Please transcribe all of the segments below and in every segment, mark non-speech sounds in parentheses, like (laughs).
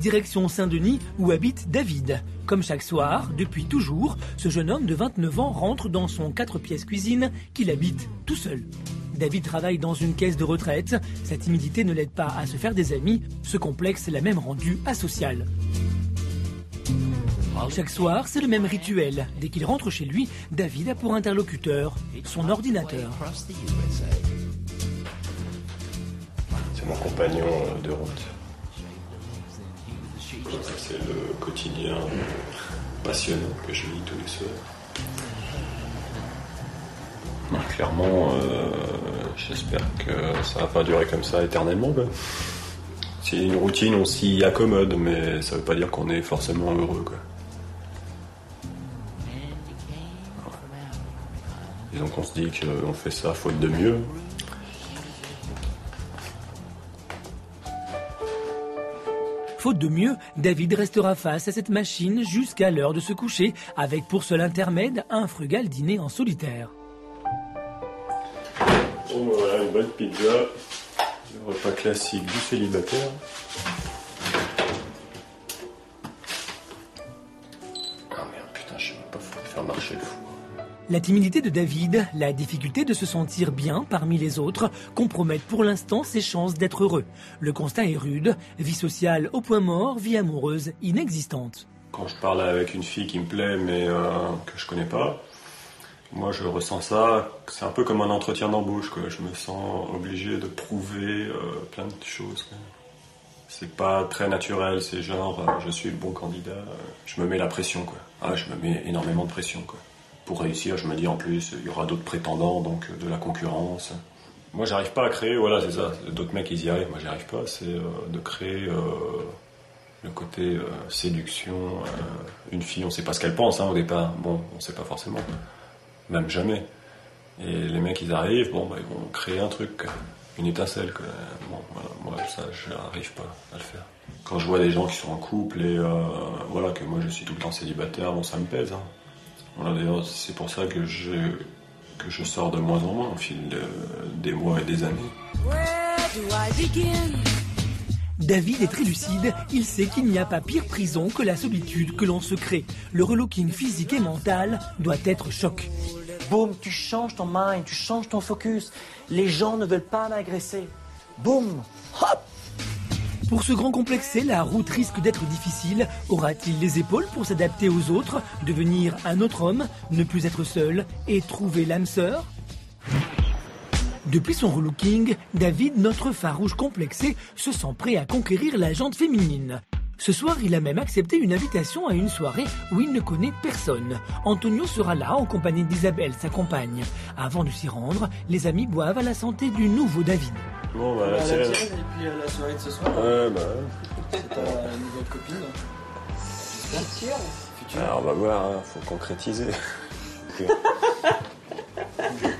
direction Saint-Denis où habite David. Comme chaque soir, depuis toujours, ce jeune homme de 29 ans rentre dans son 4 pièces cuisine qu'il habite tout seul. David travaille dans une caisse de retraite. Sa timidité ne l'aide pas à se faire des amis. Ce complexe l'a même rendu asocial. Chaque soir, c'est le même rituel. Dès qu'il rentre chez lui, David a pour interlocuteur son ordinateur. C'est mon compagnon de route. C'est le quotidien passionnant que je lis tous les soirs. Bah, clairement, euh, j'espère que ça va pas durer comme ça éternellement. C'est une routine, on s'y accommode, mais ça veut pas dire qu'on est forcément heureux. Quoi. Disons qu'on se dit qu'on fait ça faute de mieux. Faute de mieux, David restera face à cette machine jusqu'à l'heure de se coucher, avec pour seul intermède un frugal dîner en solitaire. Bon, bah voilà, une bonne pizza. Le repas classique du célibataire. Ah merde, putain, je sais même pas faire marcher le four. La timidité de David, la difficulté de se sentir bien parmi les autres compromettent pour l'instant ses chances d'être heureux. Le constat est rude, vie sociale au point mort, vie amoureuse inexistante. Quand je parle avec une fille qui me plaît mais euh, que je connais pas, moi je ressens ça, c'est un peu comme un entretien d'embauche. Je me sens obligé de prouver euh, plein de choses. quoi. C'est pas très naturel, c'est genre euh, je suis le bon candidat, je me mets la pression quoi. Ah, je me mets énormément de pression quoi. Pour réussir, je me dis en plus il y aura d'autres prétendants donc euh, de la concurrence. Moi j'arrive pas à créer, voilà c'est ça. D'autres mecs ils y arrivent, moi j'y arrive pas. C'est euh, de créer euh, le côté séduction. une fille, on sait pas ce qu'elle pense hein, au départ. Bon, on sait pas forcément, même jamais. Et les mecs ils arrivent, bon bah ils vont créer un truc, une étincelle. quoi. Bon, voilà, moi ça j'arrive pas à le faire. Quand je vois des gens qui sont en couple et voilà que moi je suis tout le temps célibataire, bon ça me pèse. hein. Voilà, d'ailleurs, c'est pour ça que je, que je sors de moins en moins au fil de- des mois et des années. David est très lucide, il sait qu'il n'y a pas pire prison que la solitude que l'on se crée. Le relooking physique et mental doit être choc. Boum, tu changes ton mind, tu changes ton focus. Les gens ne veulent pas m'agresser. Boum, hop. Pour ce grand complexé, la route risque d'être difficile. Aura-t-il les épaules pour s'adapter aux autres, devenir un autre homme, ne plus être seul et trouver l'âme sœur? Depuis son relooking, David, notre farouche complexé, se sent prêt à conquérir la jante féminine. Ce soir, il a même accepté une invitation à une soirée où il ne connaît personne. Antonio sera là en compagnie d'Isabelle, sa compagne. Avant de s'y rendre, les amis boivent à la santé du nouveau David. Bon, bah, À la et puis à la soirée de ce soir. Ouais, bah. Peut-être ta nouvelle copine. J'espère. Future. Alors, on va voir, hein, faut concrétiser. (laughs) (laughs)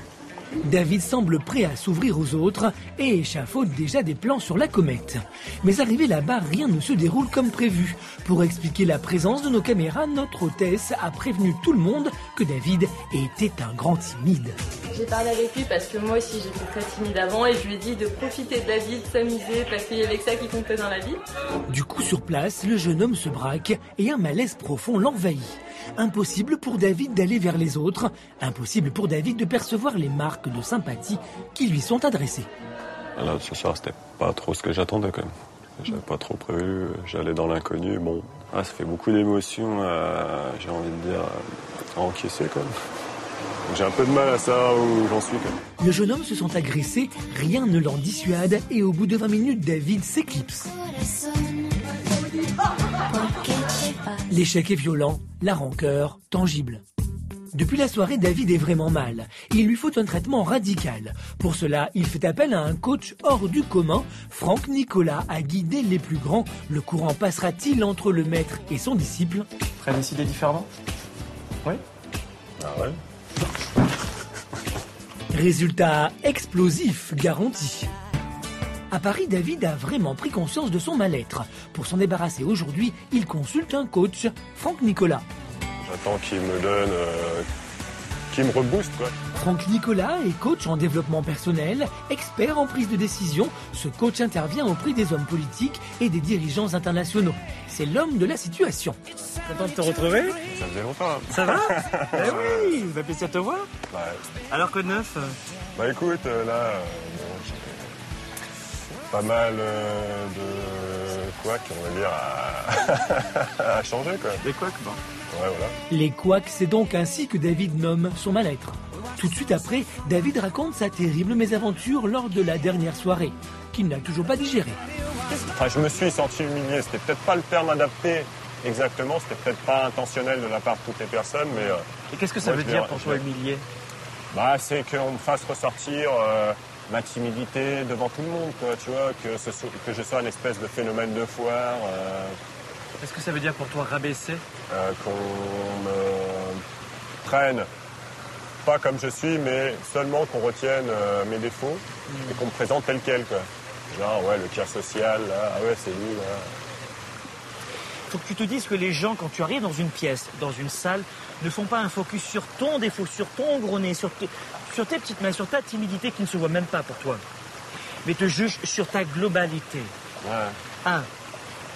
David semble prêt à s'ouvrir aux autres et échafaude déjà des plans sur la comète. Mais arrivé là-bas, rien ne se déroule comme prévu. Pour expliquer la présence de nos caméras, notre hôtesse a prévenu tout le monde que David était un grand timide. J'ai parlé avec lui parce que moi aussi j'étais très timide avant et je lui ai dit de profiter de la vie, de s'amuser parce qu'il y avait que ça qui comptait dans la vie. Du coup, sur place, le jeune homme se braque et un malaise profond l'envahit. Impossible pour David d'aller vers les autres, impossible pour David de percevoir les marques de sympathie qui lui sont adressées. Là, ce soir, c'était pas trop ce que j'attendais quand même. J'avais pas trop prévu, j'allais dans l'inconnu. Bon, ah, ça fait beaucoup d'émotions, euh, j'ai envie de dire, euh, à encaisser quand même. J'ai un peu de mal à savoir où j'en suis quand même. Le jeune homme se sent agressé, rien ne l'en dissuade et au bout de 20 minutes, David s'éclipse. L'échec est violent, la rancœur tangible. Depuis la soirée, David est vraiment mal. Il lui faut un traitement radical. Pour cela, il fait appel à un coach hors du commun. Franck Nicolas a guidé les plus grands. Le courant passera-t-il entre le maître et son disciple Prêt à décider différemment Oui Ah ouais Résultat explosif garanti. À Paris, David a vraiment pris conscience de son mal-être. Pour s'en débarrasser aujourd'hui, il consulte un coach, Franck Nicolas. J'attends qu'il me donne euh, qui me rebooste, quoi. Franck Nicolas est coach en développement personnel, expert en prise de décision. Ce coach intervient auprès des hommes politiques et des dirigeants internationaux. C'est l'homme de la situation. Content de te retrouver Ça faisait longtemps. hein. Ça va (laughs) Eh oui, va plaisir de te voir. Bah, Alors que de neuf euh, bah écoute, euh, là, euh, bon, j'ai pas mal euh, de quoi qu'on va dire à, (laughs) à changer, quoi. Des quoi bon. Ouais, voilà. Les couacs, c'est donc ainsi que David nomme son mal-être. Tout de suite après, David raconte sa terrible mésaventure lors de la dernière soirée, qu'il n'a toujours pas digérée. Enfin, je me suis senti humilié. C'était peut-être pas le terme adapté exactement. C'était peut-être pas intentionnel de la part de toutes les personnes, mais euh, Et qu'est-ce que ça Moi, veut dire pour je toi humilié? Bah, c'est qu'on me fasse ressortir euh, ma timidité devant tout le monde, quoi. Tu vois, que, ce soit- que je sois un espèce de phénomène de foire, euh, Qu'est-ce que ça veut dire pour toi rabaisser? euh, qu'on me prenne pas comme je suis, mais seulement qu'on retienne euh, mes défauts et qu'on me présente tel quel, quoi. Genre, ouais, le cas social, là, ah ouais, c'est lui, là. faut que tu te dises que les gens, quand tu arrives dans une pièce, dans une salle, ne font pas un focus sur ton défaut, sur ton gros nez, sur, tes- sur tes petites mains, sur ta timidité qui ne se voit même pas pour toi. Mais te jugent sur ta globalité. Ouais. Un,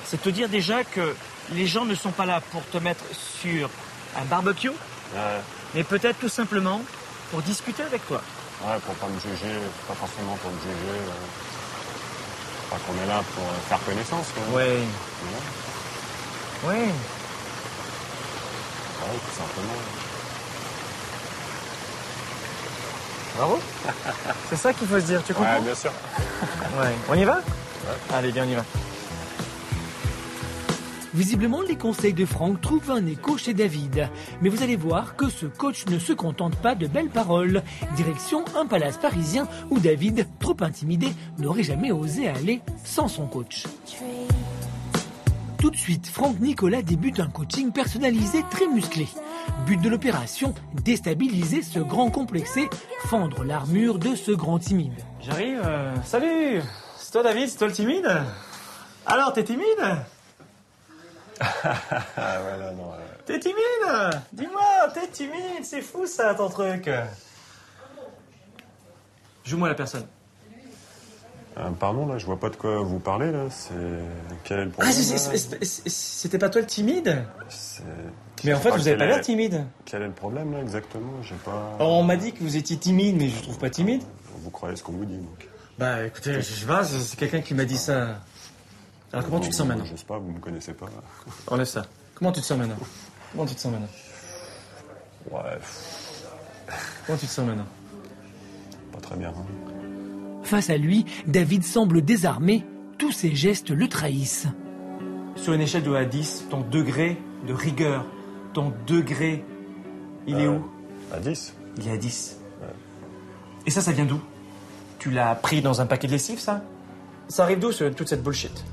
c'est te dire déjà que les gens ne sont pas là pour te mettre sur un barbecue, Ouais. mais peut-être tout simplement pour discuter avec toi. Ouais, pour pas me juger, pas forcément pour me juger. euh. Enfin, qu'on est là pour euh, faire connaissance, quoi. Ouais. Ouais, Ouais. ouais, tout simplement. Bravo. c'est ça qu'il faut se dire, tu comprends Ouais, bien sûr. (laughs) Ouais. On y va Allez, bien, on y va. Visiblement, les conseils de Franck trouvent un écho chez David. Mais vous allez voir que ce coach ne se contente pas de belles paroles. Direction un palace parisien où David, trop intimidé, n'aurait jamais osé aller sans son coach. Tout de suite, Franck Nicolas débute un coaching personnalisé très musclé. But de l'opération, déstabiliser ce grand complexé, fendre l'armure de ce grand timide. J'arrive. euh, Salut C'est toi David, c'est toi le timide? Alors, t'es timide? Ah ouais, là, non. euh, T'es timide? Dis-moi, t'es timide, c'est fou ça ton truc. Joue-moi la personne. Euh, pardon, là, je vois pas de quoi vous parlez, là. C'est... Quel est le Ah, problème c'était pas toi le timide? Mais en Je fait, vous avez pas est- l'air timide. Quel est le problème, là, exactement? J'ai pas... Alors, on m'a dit que vous étiez timide, mais je trouve pas timide. Vous croyez ce qu'on vous dit, donc. Bah écoutez, je sais pas, c'est c'est quelqu'un qui m'a dit ça. Alors comment tu te sens maintenant? Je sais pas, vous me connaissez pas. Enlève ça. Comment tu te sens maintenant? Comment tu te sens maintenant? Ouais, Comment tu te sens maintenant? Pas très bien. hein. Face à lui, David semble désarmé. Tous ses gestes le trahissent. Sur une échelle de 1 à 10, ton degré de rigueur, ton degré, il est Euh, où? À 10 Il est à 10. Et ça, ça vient d'où? Tu l'as pris dans un paquet de lessive, ça? Ça arrive d'où, ce- toute cette bullshit?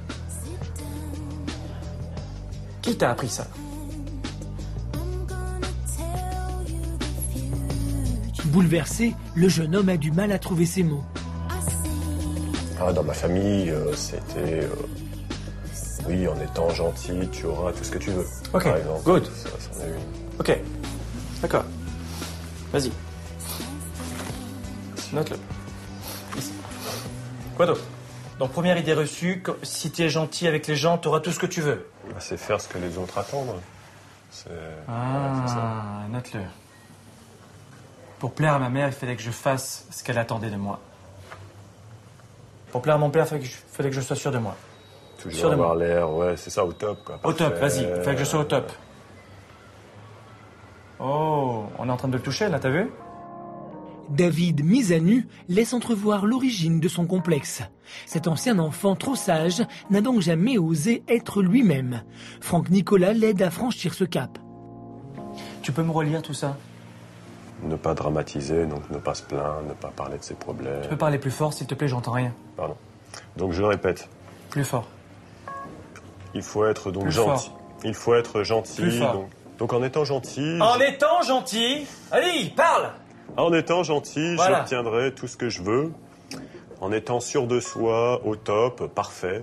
Qui t'a appris ça? Bouleversé, le jeune homme a du mal à trouver ses mots. Ah, dans ma famille, euh, c'était. euh, oui, en étant gentil, tu auras tout ce que tu veux. Ok, par exemple. good. Ça, c'en est une. Ok. D'accord. Vas-y. Note-le. Ici. Quoi d'autre? Donc, première idée reçue, si tu es gentil avec les gens, tu auras tout ce que tu veux. Bah, c'est faire ce que les autres attendent. C'est. ouais. Ah, note-le. Pour plaire à ma mère, il fallait que je fasse ce qu'elle attendait de moi. Pour plaire à mon père, il fallait que je, fallait que je sois sûr de moi. Toujours Sûr de avoir l'air, ouais, c'est ça, au top, quoi. Au top, vas-y, il fallait que je sois au top. Oh, on est en train de le toucher là, t'as vu? David, mis à nu, laisse entrevoir l'origine de son complexe. Cet ancien enfant trop sage n'a donc jamais osé être lui-même. Franck Nicolas l'aide à franchir ce cap. Tu peux me relire tout ça? Ne pas dramatiser, donc ne pas se plaindre, ne pas parler de ses problèmes. Tu peux parler plus fort, s'il te plaît, j'entends rien. Pardon. Donc je répète, Plus fort. il faut être donc Plus gentil. fort. Il faut être gentil. Plus fort. Donc, donc en étant gentil, En étant gentil Allez, parle en étant gentil, Voilà. j'obtiendrai tout ce que je veux. En étant sûr de soi, au top, parfait.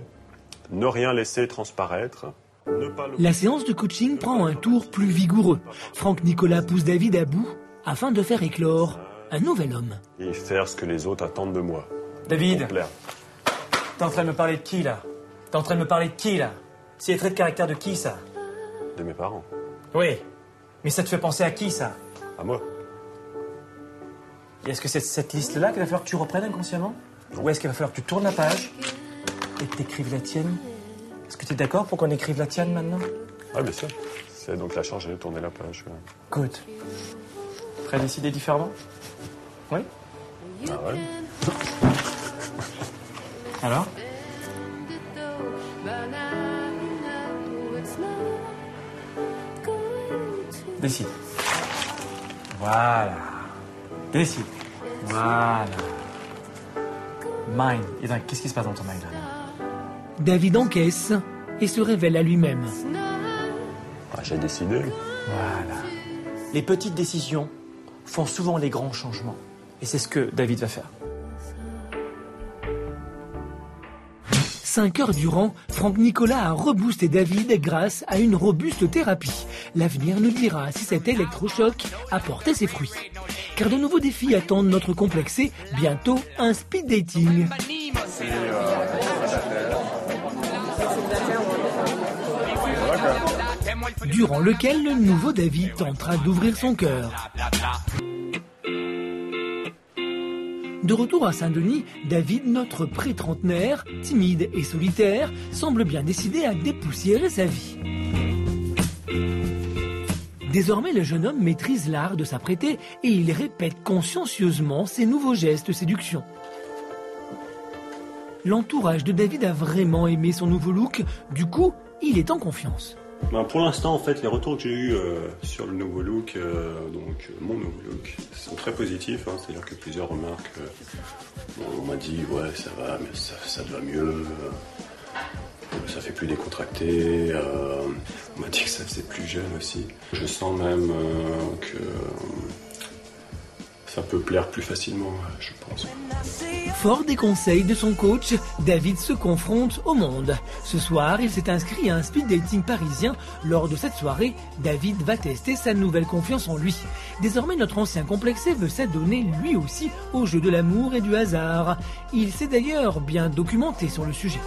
Ne rien laisser transparaître. Ne pas le- La séance de coaching prend un tour plus vigoureux. Franck Nicolas pousse David à bout. Afin de faire éclore un nouvel homme. Et faire ce que les autres attendent de moi. David, t'es en train de me parler de qui là? T'es en train de me parler de qui là? C'est les traits de caractère de qui ça? De mes parents. Oui. Mais ça te fait penser à qui ça? À moi. Et est-ce que c'est cette liste-là qu'il va falloir que tu reprennes inconsciemment? Ou est-ce qu'il va falloir que tu tournes la page et que tu écrives la tienne? Est-ce que tu es d'accord pour qu'on écrive la tienne maintenant? Ah, bien sûr. C'est donc la changer, tourner la page. ouais. Good. À décider différemment Oui Ah ouais (laughs) Alors Décide. Voilà. Décide. Voilà. Mind. Et donc, qu'est-ce qui se passe dans ton mind là David encaisse et se révèle à lui-même. Ah, J'ai décidé. Voilà. Les petites décisions font souvent les grands changements. Et c'est ce que David va faire. Cinq heures durant, Franck Nicolas a reboosté David grâce à une robuste thérapie. L'avenir nous dira si cet électrochoc a porté ses fruits. Car de nouveaux défis attendent notre complexé, bientôt un speed dating. Durant lequel le nouveau David tentera d'ouvrir son cœur. De retour à Saint-Denis, David, notre pré-trentenaire, timide et solitaire, semble bien décidé à dépoussiérer sa vie. Désormais, le jeune homme maîtrise l'art de s'apprêter et il répète consciencieusement ses nouveaux gestes de séduction. L'entourage de David a vraiment aimé son nouveau look, du coup, il est en confiance. Ben, pour l'instant, en fait, les retours que j'ai eus euh, sur le nouveau look, euh, donc euh, mon nouveau look, sont très positifs. hein. C'est-à-dire que plusieurs remarques. on m'a dit, ouais, ça va, mais ça, va mieux. ça fait plus décontracté. on m'a dit que ça faisait plus jeune aussi. Je sens même que ça peut plaire plus facilement, je pense. Fort des conseils de son coach, David se confronte au monde. Ce soir, il s'est inscrit à un speed dating parisien. Lors de cette soirée, David va tester sa nouvelle confiance en lui. Désormais, notre ancien complexé veut s'adonner lui aussi au jeu de l'amour et du hasard. Il s'est d'ailleurs bien documenté sur le sujet.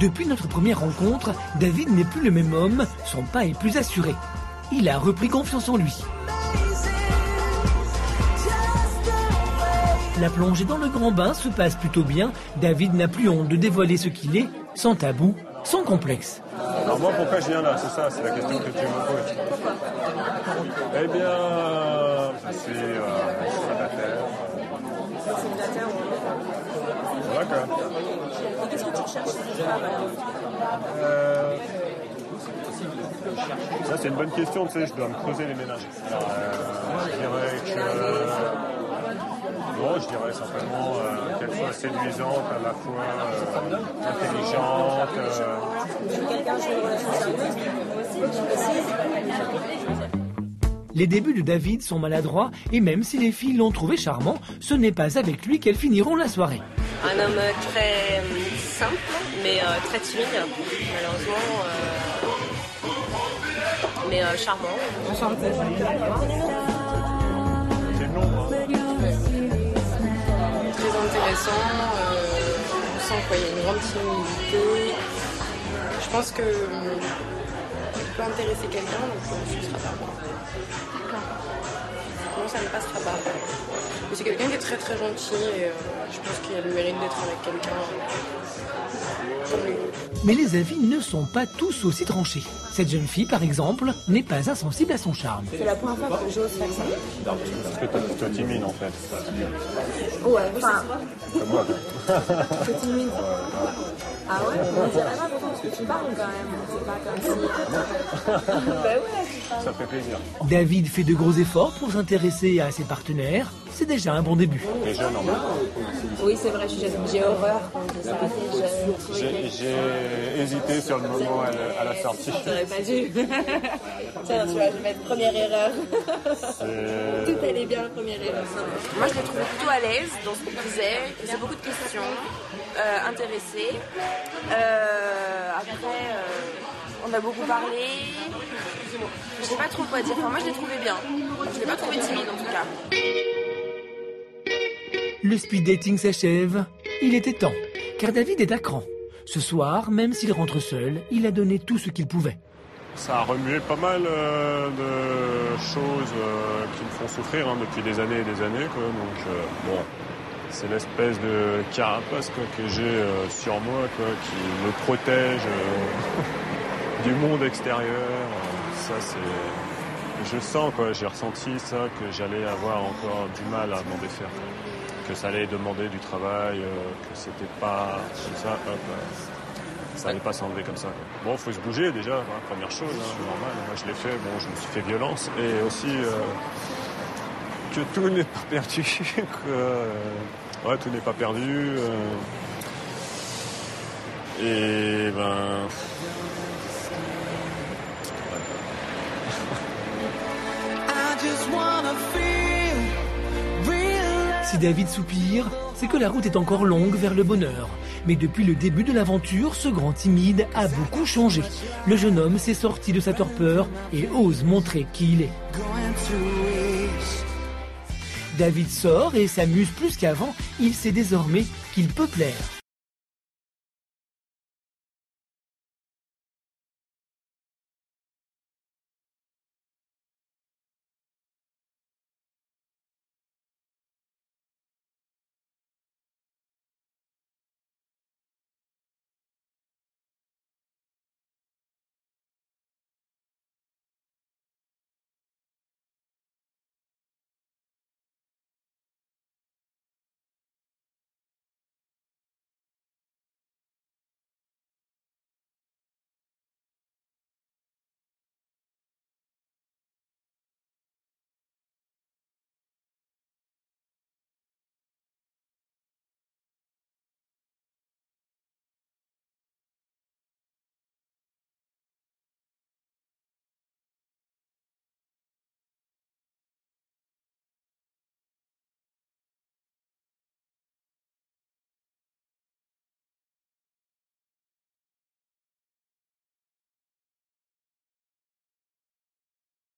Depuis notre première rencontre, David n'est plus le même homme, son pas est plus assuré. Il a repris confiance en lui. La plongée dans le grand bain se passe plutôt bien. David n'a plus honte de dévoiler ce qu'il est, sans tabou, sans complexe. Alors moi, pourquoi je viens là? C'est ça, c'est la question que tu me poses. Eh bien, je suis euh, célibataire. D'accord. Euh, Ça, c'est une bonne question, tu sais, je dois me creuser les ménages. Alors, euh, je dirais que... Bon, je dirais simplement euh, qu'elle soit séduisante, à la fois euh, intelligente. euh, Les débuts de David sont maladroits et même si les filles l'ont trouvé charmant, ce n'est pas avec lui qu'elles finiront la soirée. Un homme très simple, mais euh, très timide, malheureusement. euh, mais euh, charmant. Intéressant. euh, on sent qu'il y a une grande timidité. Je pense que euh, il peut intéresser quelqu'un, donc euh, ce sera pas moi. Non, ça ne passera pas. Mais c'est quelqu'un qui est très très gentil et euh, je pense qu'il a le mérite d'être avec quelqu'un comme lui. Mais les avis ne sont pas tous aussi tranchés. Cette jeune fille, par exemple, n'est pas insensible à son charme. C'est la première fois que j'ose faire ça. Parce que t'es plutôt timide en fait. Ouais, enfin, Comme moi. c'est timide. Ah ouais On dirait pas pourtant parce que tu parles quand même. C'est pas comme si. bah ouais. Ça fait plaisir. David fait de gros efforts pour s'intéresser à ses partenaires. C'est déjà un bon début. En même Oui, c'est vrai, je suis jeune. J'ai horreur quand. J'ai- hésité sur le moment à la, à la sortie. J'aurais pas dû. (laughs) Tiens, tu vois, je vais mettre première erreur. Tout allait bien, première erreur. Moi, je l'ai trouvé plutôt à l'aise dans ce qu'il disait, il faisait beaucoup de questions, euh, intéressé. Euh, après, euh, On a beaucoup parlé. Je sais pas trop quoi dire. Enfin, moi, je l'ai trouvé bien. Je l'ai pas trouvé timide en tout cas. Le speed dating s'achève. Il était temps, car David est à cran. Ce soir, même s'il rentre seul, il a donné tout ce qu'il pouvait. Ça a remué pas mal euh, de choses euh, qui me font souffrir hein, depuis des années et des années. Quoi. Donc, euh, bon, c'est l'espèce de carapace quoi, que j'ai euh, sur moi quoi, qui me protège euh, du monde extérieur. Ça, c'est. Je sens, quoi, j'ai ressenti ça, que j'allais avoir encore du mal à m'en défaire. Que ça allait demander du travail, euh, que c'était pas ça, hop, euh, ça allait pas s'enlever comme ça. quoi. Bon, faut se bouger déjà, hein, première chose, hein, normal. Moi, je l'ai fait, bon, je me suis fait violence. Et aussi euh, que tout n'est pas perdu. (laughs) ouais, tout n'est pas perdu. et ben. Si David soupire, c'est que la route est encore longue vers le bonheur. Mais depuis le début de l'aventure, ce grand timide a beaucoup changé. Le jeune homme s'est sorti de sa torpeur et ose montrer qui il est. David sort et s'amuse plus qu'avant. Il sait désormais qu'il peut plaire.